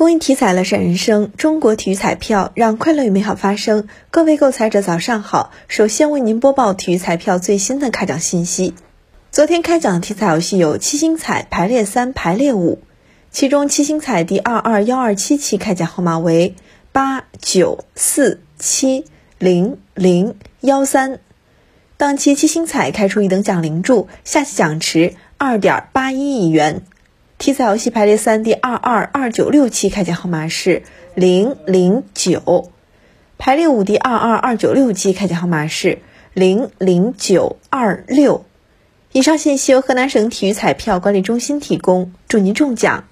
公益体彩乐善人生，中国体育彩票让快乐与美好发生。各位购彩者早上好，首先为您播报体育彩票最新的开奖信息。昨天开奖的体彩游戏有七星彩排列三、排列五，其中七星彩第二二幺二七期开奖号码为八九四七零零幺三，当期七星彩开出一等奖零注，下期奖池二点八一亿元。体彩游戏排列三第二二二九六期开奖号码是零零九，排列五第二二二九六期开奖号码是零零九二六。以上信息由河南省体育彩票管理中心提供，祝您中奖！